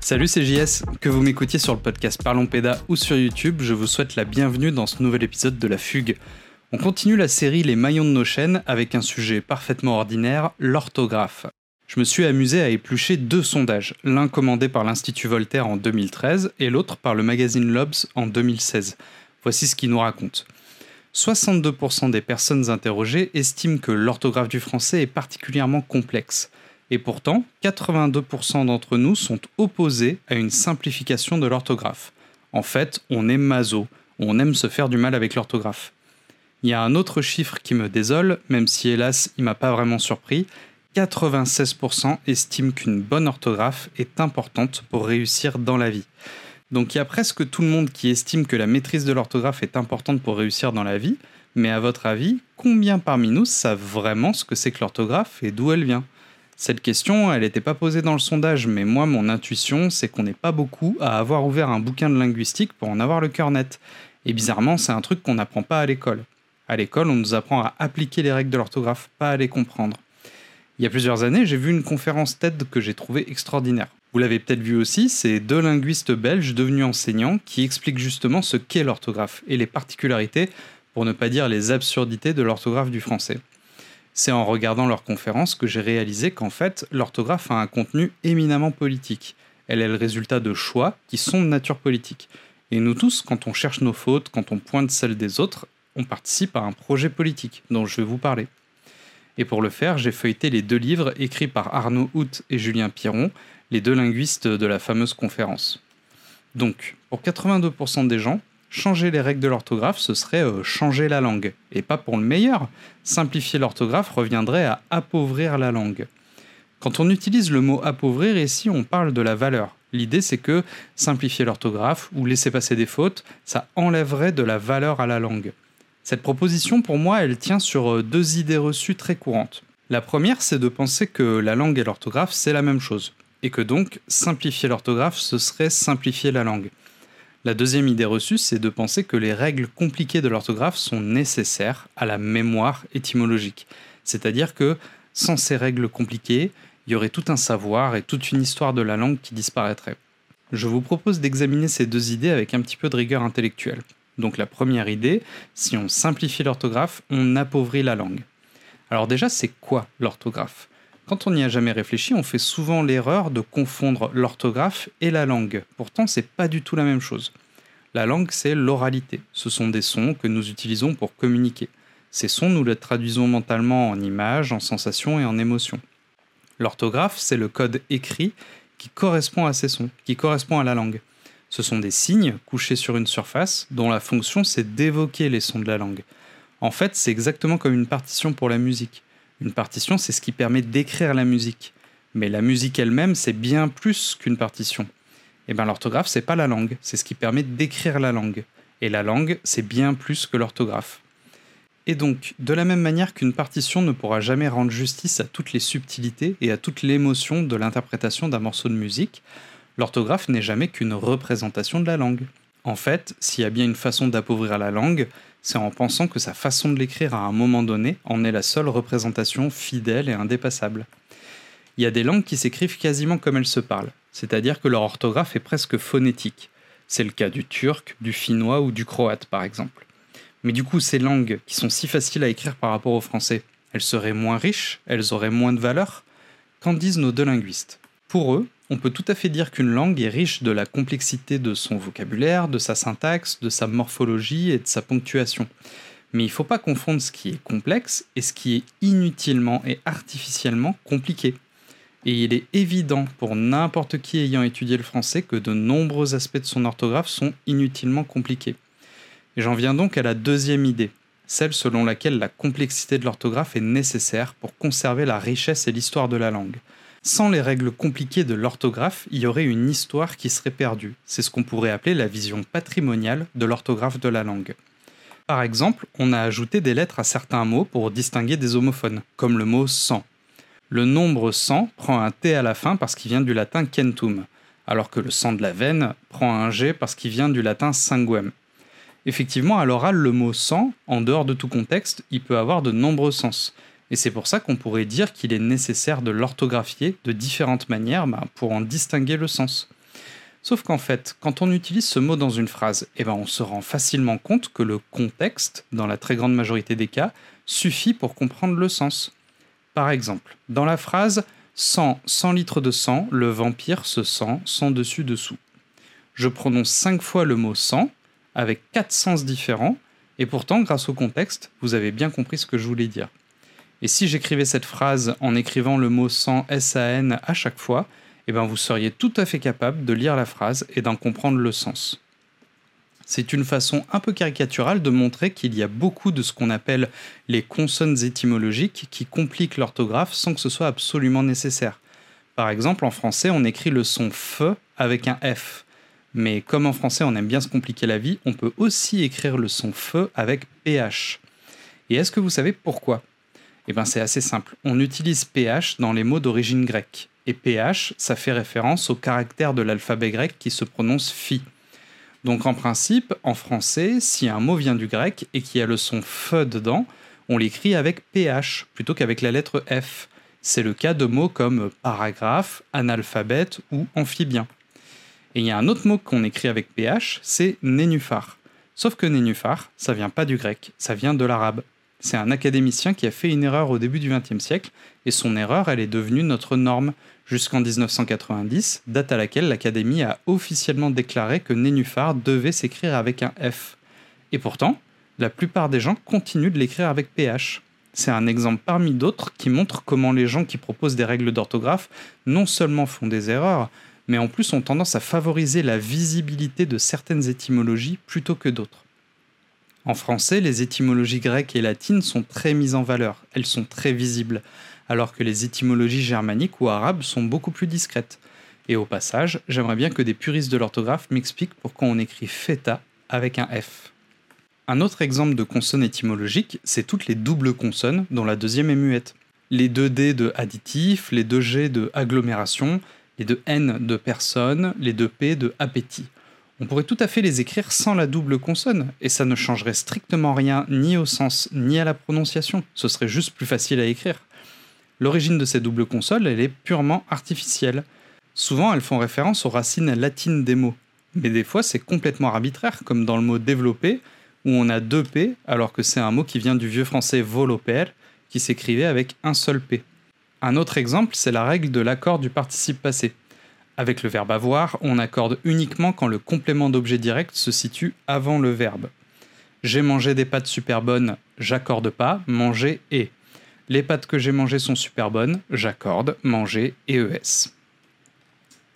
Salut, c'est. Que vous m'écoutiez sur le podcast Parlons Péda ou sur YouTube, je vous souhaite la bienvenue dans ce nouvel épisode de La Fugue. On continue la série Les maillons de nos chaînes avec un sujet parfaitement ordinaire, l'orthographe. Je me suis amusé à éplucher deux sondages, l'un commandé par l'Institut Voltaire en 2013 et l'autre par le magazine Lobs en 2016. Voici ce qu'il nous raconte. 62% des personnes interrogées estiment que l'orthographe du français est particulièrement complexe. Et pourtant, 82% d'entre nous sont opposés à une simplification de l'orthographe. En fait, on est maso, on aime se faire du mal avec l'orthographe. Il y a un autre chiffre qui me désole, même si hélas il m'a pas vraiment surpris. 96% estiment qu'une bonne orthographe est importante pour réussir dans la vie. Donc il y a presque tout le monde qui estime que la maîtrise de l'orthographe est importante pour réussir dans la vie, mais à votre avis, combien parmi nous savent vraiment ce que c'est que l'orthographe et d'où elle vient? Cette question, elle n'était pas posée dans le sondage, mais moi, mon intuition, c'est qu'on n'est pas beaucoup à avoir ouvert un bouquin de linguistique pour en avoir le cœur net. Et bizarrement, c'est un truc qu'on n'apprend pas à l'école. À l'école, on nous apprend à appliquer les règles de l'orthographe, pas à les comprendre. Il y a plusieurs années, j'ai vu une conférence TED que j'ai trouvée extraordinaire. Vous l'avez peut-être vu aussi, c'est deux linguistes belges devenus enseignants qui expliquent justement ce qu'est l'orthographe et les particularités, pour ne pas dire les absurdités de l'orthographe du français. C'est en regardant leur conférence que j'ai réalisé qu'en fait, l'orthographe a un contenu éminemment politique. Elle est le résultat de choix qui sont de nature politique. Et nous tous, quand on cherche nos fautes, quand on pointe celles des autres, on participe à un projet politique dont je vais vous parler. Et pour le faire, j'ai feuilleté les deux livres écrits par Arnaud Hout et Julien Piron, les deux linguistes de la fameuse conférence. Donc, pour 82% des gens, changer les règles de l'orthographe, ce serait euh, changer la langue. Et pas pour le meilleur. Simplifier l'orthographe reviendrait à appauvrir la langue. Quand on utilise le mot appauvrir, ici on parle de la valeur. L'idée c'est que simplifier l'orthographe ou laisser passer des fautes, ça enlèverait de la valeur à la langue. Cette proposition pour moi, elle tient sur euh, deux idées reçues très courantes. La première, c'est de penser que la langue et l'orthographe, c'est la même chose, et que donc simplifier l'orthographe, ce serait simplifier la langue. La deuxième idée reçue, c'est de penser que les règles compliquées de l'orthographe sont nécessaires à la mémoire étymologique. C'est-à-dire que sans ces règles compliquées, il y aurait tout un savoir et toute une histoire de la langue qui disparaîtrait. Je vous propose d'examiner ces deux idées avec un petit peu de rigueur intellectuelle. Donc la première idée, si on simplifie l'orthographe, on appauvrit la langue. Alors déjà, c'est quoi l'orthographe? Quand on n'y a jamais réfléchi, on fait souvent l'erreur de confondre l'orthographe et la langue. Pourtant, c'est pas du tout la même chose. La langue, c'est l'oralité. Ce sont des sons que nous utilisons pour communiquer. Ces sons, nous les traduisons mentalement en images, en sensations et en émotions. L'orthographe, c'est le code écrit qui correspond à ces sons, qui correspond à la langue. Ce sont des signes couchés sur une surface dont la fonction c'est d'évoquer les sons de la langue. En fait, c'est exactement comme une partition pour la musique. Une partition, c'est ce qui permet d'écrire la musique. Mais la musique elle-même, c'est bien plus qu'une partition. Et eh bien l'orthographe, c'est pas la langue, c'est ce qui permet d'écrire la langue. Et la langue, c'est bien plus que l'orthographe. Et donc, de la même manière qu'une partition ne pourra jamais rendre justice à toutes les subtilités et à toute l'émotion de l'interprétation d'un morceau de musique, l'orthographe n'est jamais qu'une représentation de la langue. En fait, s'il y a bien une façon d'appauvrir la langue, c'est en pensant que sa façon de l'écrire à un moment donné en est la seule représentation fidèle et indépassable. Il y a des langues qui s'écrivent quasiment comme elles se parlent, c'est-à-dire que leur orthographe est presque phonétique. C'est le cas du turc, du finnois ou du croate par exemple. Mais du coup, ces langues qui sont si faciles à écrire par rapport au français, elles seraient moins riches, elles auraient moins de valeur? Qu'en disent nos deux linguistes? Pour eux, on peut tout à fait dire qu'une langue est riche de la complexité de son vocabulaire, de sa syntaxe, de sa morphologie et de sa ponctuation. Mais il ne faut pas confondre ce qui est complexe et ce qui est inutilement et artificiellement compliqué. Et il est évident pour n'importe qui ayant étudié le français que de nombreux aspects de son orthographe sont inutilement compliqués. J'en viens donc à la deuxième idée, celle selon laquelle la complexité de l'orthographe est nécessaire pour conserver la richesse et l'histoire de la langue. Sans les règles compliquées de l'orthographe, il y aurait une histoire qui serait perdue. C'est ce qu'on pourrait appeler la vision patrimoniale de l'orthographe de la langue. Par exemple, on a ajouté des lettres à certains mots pour distinguer des homophones, comme le mot sang. Le nombre 100 prend un T à la fin parce qu'il vient du latin centum, alors que le sang de la veine prend un G parce qu'il vient du latin sanguem. Effectivement, à l'oral, le mot sang, en dehors de tout contexte, il peut avoir de nombreux sens. Et c'est pour ça qu'on pourrait dire qu'il est nécessaire de l'orthographier de différentes manières bah, pour en distinguer le sens. Sauf qu'en fait, quand on utilise ce mot dans une phrase, eh ben on se rend facilement compte que le contexte, dans la très grande majorité des cas, suffit pour comprendre le sens. Par exemple, dans la phrase 100, 100 litres de sang, le vampire se sent sans dessus dessous. Je prononce 5 fois le mot sang, avec 4 sens différents, et pourtant, grâce au contexte, vous avez bien compris ce que je voulais dire. Et si j'écrivais cette phrase en écrivant le mot sans S-A-N à chaque fois, eh ben vous seriez tout à fait capable de lire la phrase et d'en comprendre le sens. C'est une façon un peu caricaturale de montrer qu'il y a beaucoup de ce qu'on appelle les consonnes étymologiques qui compliquent l'orthographe sans que ce soit absolument nécessaire. Par exemple, en français, on écrit le son F avec un F. Mais comme en français on aime bien se compliquer la vie, on peut aussi écrire le son F avec PH. Et est-ce que vous savez pourquoi? Eh bien c'est assez simple. On utilise PH dans les mots d'origine grecque et PH, ça fait référence au caractère de l'alphabet grec qui se prononce phi. Donc en principe, en français, si un mot vient du grec et qu'il y a le son f dedans, on l'écrit avec PH plutôt qu'avec la lettre F. C'est le cas de mots comme paragraphe, analphabète ou amphibien. Et il y a un autre mot qu'on écrit avec PH, c'est nénuphar. Sauf que nénuphar, ça vient pas du grec, ça vient de l'arabe. C'est un académicien qui a fait une erreur au début du XXe siècle, et son erreur, elle est devenue notre norme, jusqu'en 1990, date à laquelle l'Académie a officiellement déclaré que nénuphar devait s'écrire avec un F. Et pourtant, la plupart des gens continuent de l'écrire avec PH. C'est un exemple parmi d'autres qui montre comment les gens qui proposent des règles d'orthographe non seulement font des erreurs, mais en plus ont tendance à favoriser la visibilité de certaines étymologies plutôt que d'autres. En français, les étymologies grecques et latines sont très mises en valeur, elles sont très visibles, alors que les étymologies germaniques ou arabes sont beaucoup plus discrètes. Et au passage, j'aimerais bien que des puristes de l'orthographe m'expliquent pourquoi on écrit feta avec un F. Un autre exemple de consonne étymologique, c'est toutes les doubles consonnes dont la deuxième est muette. Les deux D de additif, les deux G de agglomération, les deux N de personne, les deux P de appétit. On pourrait tout à fait les écrire sans la double consonne, et ça ne changerait strictement rien ni au sens ni à la prononciation, ce serait juste plus facile à écrire. L'origine de ces doubles consonnes, elle est purement artificielle. Souvent, elles font référence aux racines latines des mots, mais des fois c'est complètement arbitraire, comme dans le mot développer, où on a deux P, alors que c'est un mot qui vient du vieux français voloper, qui s'écrivait avec un seul P. Un autre exemple, c'est la règle de l'accord du participe passé. Avec le verbe avoir, on accorde uniquement quand le complément d'objet direct se situe avant le verbe. J'ai mangé des pâtes super bonnes, j'accorde pas, manger et. Les pâtes que j'ai mangées sont super bonnes, j'accorde, manger et ES.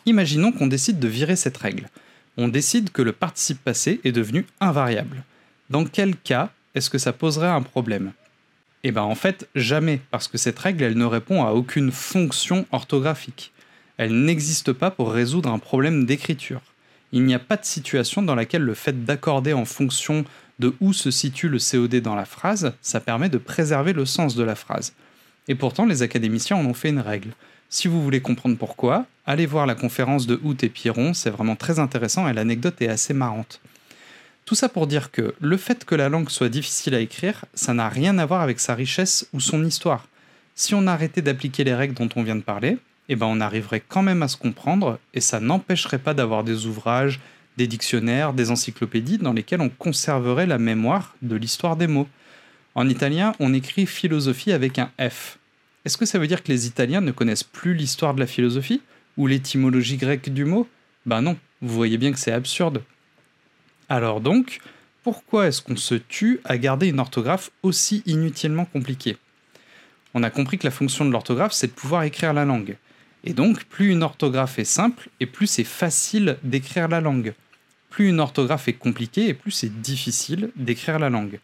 Imaginons qu'on décide de virer cette règle. On décide que le participe passé est devenu invariable. Dans quel cas est-ce que ça poserait un problème? Eh bien en fait, jamais, parce que cette règle, elle ne répond à aucune fonction orthographique elle n'existe pas pour résoudre un problème d'écriture. Il n'y a pas de situation dans laquelle le fait d'accorder en fonction de où se situe le COD dans la phrase, ça permet de préserver le sens de la phrase. Et pourtant, les académiciens en ont fait une règle. Si vous voulez comprendre pourquoi, allez voir la conférence de Hout et Piron, c'est vraiment très intéressant et l'anecdote est assez marrante. Tout ça pour dire que le fait que la langue soit difficile à écrire, ça n'a rien à voir avec sa richesse ou son histoire. Si on arrêtait d'appliquer les règles dont on vient de parler, eh ben on arriverait quand même à se comprendre et ça n'empêcherait pas d'avoir des ouvrages, des dictionnaires, des encyclopédies dans lesquels on conserverait la mémoire de l'histoire des mots. En italien, on écrit philosophie avec un F. Est-ce que ça veut dire que les Italiens ne connaissent plus l'histoire de la philosophie ou l'étymologie grecque du mot? Ben non, vous voyez bien que c'est absurde. Alors donc, pourquoi est-ce qu'on se tue à garder une orthographe aussi inutilement compliquée? On a compris que la fonction de l'orthographe, c'est de pouvoir écrire la langue. Et donc, plus une orthographe est simple, et plus c'est facile d'écrire la langue. Plus une orthographe est compliquée, et plus c'est difficile d'écrire la langue.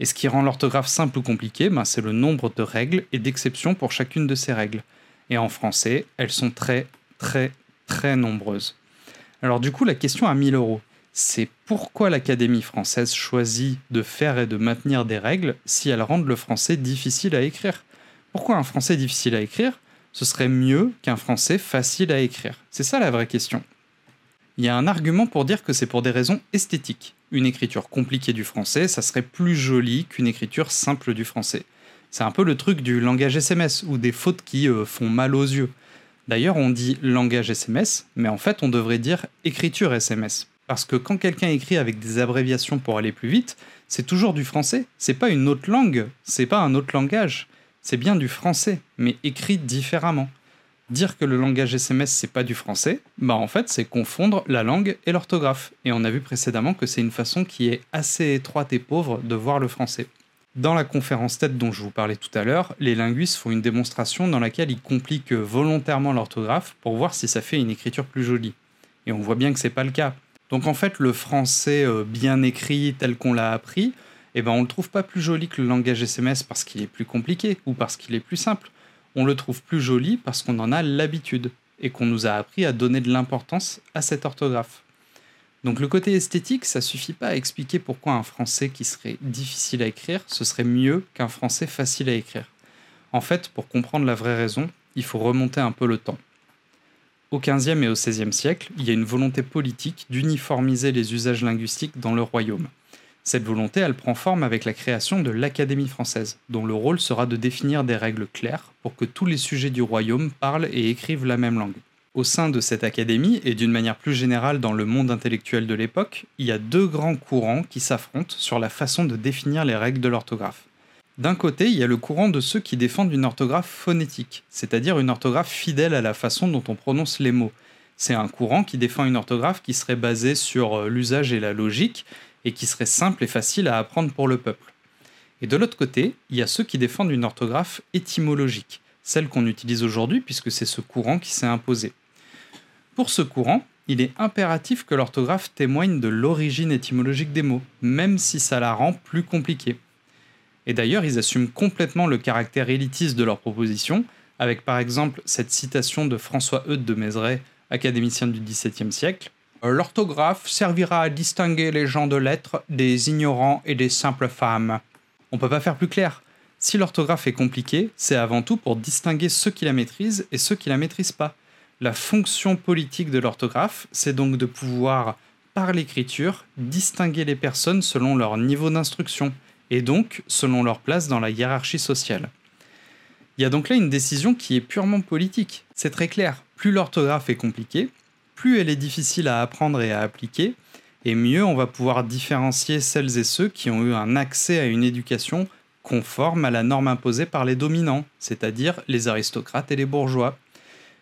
Et ce qui rend l'orthographe simple ou compliquée, ben, c'est le nombre de règles et d'exceptions pour chacune de ces règles. Et en français, elles sont très, très, très nombreuses. Alors du coup, la question à 1000 euros, c'est pourquoi l'Académie française choisit de faire et de maintenir des règles si elles rendent le français difficile à écrire? Pourquoi un français difficile à écrire? Ce serait mieux qu'un français facile à écrire C'est ça la vraie question. Il y a un argument pour dire que c'est pour des raisons esthétiques. Une écriture compliquée du français, ça serait plus joli qu'une écriture simple du français. C'est un peu le truc du langage SMS ou des fautes qui euh, font mal aux yeux. D'ailleurs, on dit langage SMS, mais en fait, on devrait dire écriture SMS. Parce que quand quelqu'un écrit avec des abréviations pour aller plus vite, c'est toujours du français. C'est pas une autre langue, c'est pas un autre langage. C'est bien du français, mais écrit différemment. Dire que le langage SMS c'est pas du français, bah en fait c'est confondre la langue et l'orthographe. Et on a vu précédemment que c'est une façon qui est assez étroite et pauvre de voir le français. Dans la conférence TED dont je vous parlais tout à l'heure, les linguistes font une démonstration dans laquelle ils compliquent volontairement l'orthographe pour voir si ça fait une écriture plus jolie. Et on voit bien que c'est pas le cas. Donc en fait, le français euh, bien écrit tel qu'on l'a appris, eh ben on le trouve pas plus joli que le langage SMS parce qu'il est plus compliqué ou parce qu'il est plus simple. On le trouve plus joli parce qu'on en a l'habitude et qu'on nous a appris à donner de l'importance à cette orthographe. Donc le côté esthétique, ça suffit pas à expliquer pourquoi un français qui serait difficile à écrire, ce serait mieux qu'un français facile à écrire. En fait, pour comprendre la vraie raison, il faut remonter un peu le temps. Au XVe et au XVIe siècle, il y a une volonté politique d'uniformiser les usages linguistiques dans le royaume. Cette volonté, elle prend forme avec la création de l'Académie française, dont le rôle sera de définir des règles claires pour que tous les sujets du royaume parlent et écrivent la même langue. Au sein de cette académie, et d'une manière plus générale dans le monde intellectuel de l'époque, il y a deux grands courants qui s'affrontent sur la façon de définir les règles de l'orthographe. D'un côté, il y a le courant de ceux qui défendent une orthographe phonétique, c'est-à-dire une orthographe fidèle à la façon dont on prononce les mots. C'est un courant qui défend une orthographe qui serait basée sur euh, l'usage et la logique, et qui serait simple et facile à apprendre pour le peuple. Et de l'autre côté, il y a ceux qui défendent une orthographe étymologique, celle qu'on utilise aujourd'hui puisque c'est ce courant qui s'est imposé. Pour ce courant, il est impératif que l'orthographe témoigne de l'origine étymologique des mots, même si ça la rend plus compliquée. Et d'ailleurs, ils assument complètement le caractère élitiste de leur proposition, avec par exemple cette citation de François Eudes de Mézeray, académicien du XVIIe siècle. L'orthographe servira à distinguer les gens de lettres des ignorants et des simples femmes. On peut pas faire plus clair. Si l'orthographe est compliquée, c'est avant tout pour distinguer ceux qui la maîtrisent et ceux qui la maîtrisent pas. La fonction politique de l'orthographe, c'est donc de pouvoir, par l'écriture, distinguer les personnes selon leur niveau d'instruction, et donc selon leur place dans la hiérarchie sociale. Il y a donc là une décision qui est purement politique. C'est très clair, plus l'orthographe est compliquée, plus elle est difficile à apprendre et à appliquer, et mieux on va pouvoir différencier celles et ceux qui ont eu un accès à une éducation conforme à la norme imposée par les dominants, c'est-à-dire les aristocrates et les bourgeois.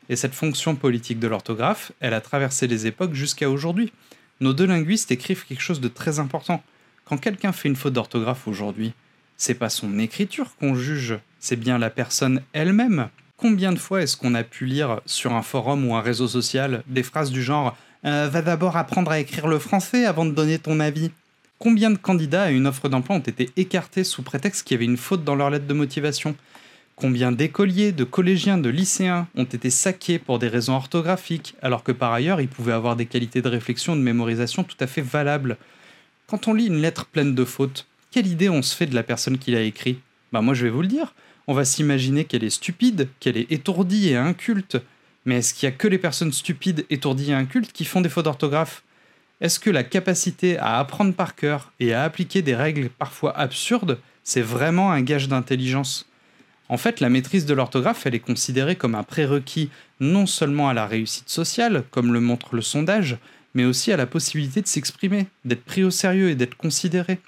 Et cette fonction politique de l'orthographe, elle a traversé les époques jusqu'à aujourd'hui. Nos deux linguistes écrivent quelque chose de très important. Quand quelqu'un fait une faute d'orthographe aujourd'hui, c'est pas son écriture qu'on juge, c'est bien la personne elle-même. Combien de fois est-ce qu'on a pu lire sur un forum ou un réseau social des phrases du genre euh, Va d'abord apprendre à écrire le français avant de donner ton avis. Combien de candidats à une offre d'emploi ont été écartés sous prétexte qu'il y avait une faute dans leur lettre de motivation? Combien d'écoliers, de collégiens, de lycéens ont été saqués pour des raisons orthographiques, alors que par ailleurs ils pouvaient avoir des qualités de réflexion de mémorisation tout à fait valables? Quand on lit une lettre pleine de fautes, quelle idée on se fait de la personne qui l'a écrit? Bah moi je vais vous le dire, on va s'imaginer qu'elle est stupide, qu'elle est étourdie et inculte. Mais est-ce qu'il y a que les personnes stupides, étourdies et incultes qui font des fautes d'orthographe? Est-ce que la capacité à apprendre par cœur et à appliquer des règles parfois absurdes, c'est vraiment un gage d'intelligence? En fait, la maîtrise de l'orthographe, elle est considérée comme un prérequis non seulement à la réussite sociale, comme le montre le sondage, mais aussi à la possibilité de s'exprimer, d'être pris au sérieux et d'être considéré.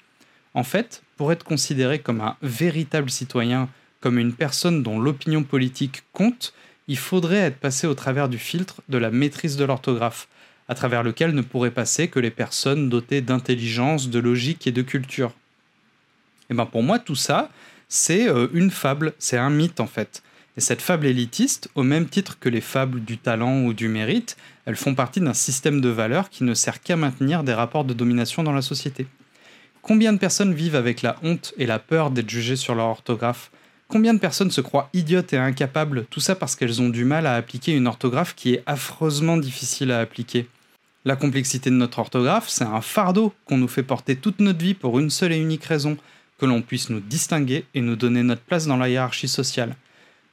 En fait, pour être considéré comme un véritable citoyen, comme une personne dont l'opinion politique compte, il faudrait être passé au travers du filtre de la maîtrise de l'orthographe, à travers lequel ne pourraient passer que les personnes dotées d'intelligence, de logique et de culture. Et ben pour moi, tout ça, c'est euh, une fable, c'est un mythe en fait. Et cette fable élitiste, au même titre que les fables du talent ou du mérite, elles font partie d'un système de valeurs qui ne sert qu'à maintenir des rapports de domination dans la société. Combien de personnes vivent avec la honte et la peur d'être jugées sur leur orthographe? Combien de personnes se croient idiotes et incapables, tout ça parce qu'elles ont du mal à appliquer une orthographe qui est affreusement difficile à appliquer La complexité de notre orthographe, c'est un fardeau qu'on nous fait porter toute notre vie pour une seule et unique raison, que l'on puisse nous distinguer et nous donner notre place dans la hiérarchie sociale.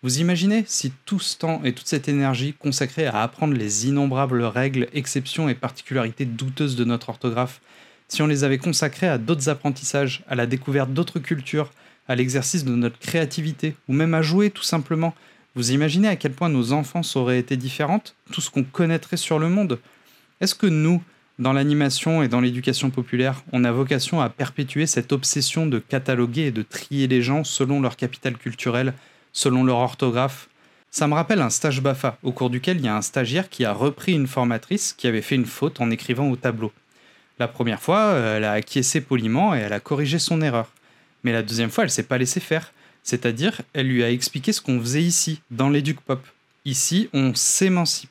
Vous imaginez si tout ce temps et toute cette énergie consacrée à apprendre les innombrables règles, exceptions et particularités douteuses de notre orthographe, si on les avait consacrés à d'autres apprentissages, à la découverte d'autres cultures, à l'exercice de notre créativité, ou même à jouer tout simplement. Vous imaginez à quel point nos enfances auraient été différentes, tout ce qu'on connaîtrait sur le monde Est-ce que nous, dans l'animation et dans l'éducation populaire, on a vocation à perpétuer cette obsession de cataloguer et de trier les gens selon leur capital culturel, selon leur orthographe? Ça me rappelle un stage BAFA, au cours duquel il y a un stagiaire qui a repris une formatrice qui avait fait une faute en écrivant au tableau. La première fois, elle a acquiescé poliment et elle a corrigé son erreur. Mais la deuxième fois, elle s'est pas laissée faire. C'est-à-dire, elle lui a expliqué ce qu'on faisait ici, dans l'éduc pop. Ici, on s'émancipe.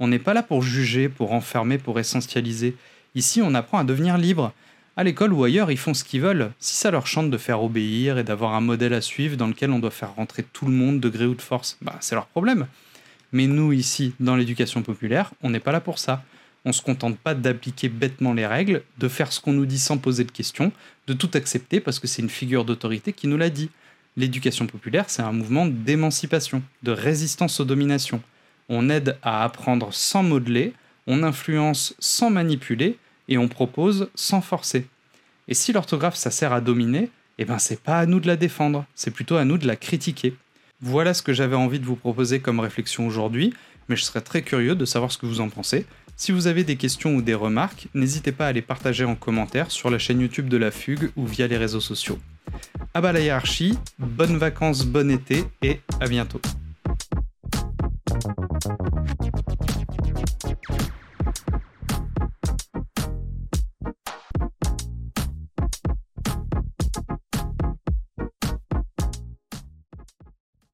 On n'est pas là pour juger, pour enfermer, pour essentialiser. Ici, on apprend à devenir libre. À l'école ou ailleurs, ils font ce qu'ils veulent. Si ça leur chante de faire obéir et d'avoir un modèle à suivre dans lequel on doit faire rentrer tout le monde de gré ou de force, bah, c'est leur problème. Mais nous, ici, dans l'éducation populaire, on n'est pas là pour ça. On se contente pas d'appliquer bêtement les règles, de faire ce qu'on nous dit sans poser de questions, de tout accepter parce que c'est une figure d'autorité qui nous l'a dit. L'éducation populaire, c'est un mouvement d'émancipation, de résistance aux dominations. On aide à apprendre sans modeler, on influence sans manipuler et on propose sans forcer. Et si l'orthographe ça sert à dominer, eh ben c'est pas à nous de la défendre, c'est plutôt à nous de la critiquer. Voilà ce que j'avais envie de vous proposer comme réflexion aujourd'hui, mais je serais très curieux de savoir ce que vous en pensez. Si vous avez des questions ou des remarques, n'hésitez pas à les partager en commentaire sur la chaîne YouTube de la Fugue ou via les réseaux sociaux. À bas la hiérarchie, bonnes vacances, bon été et à bientôt.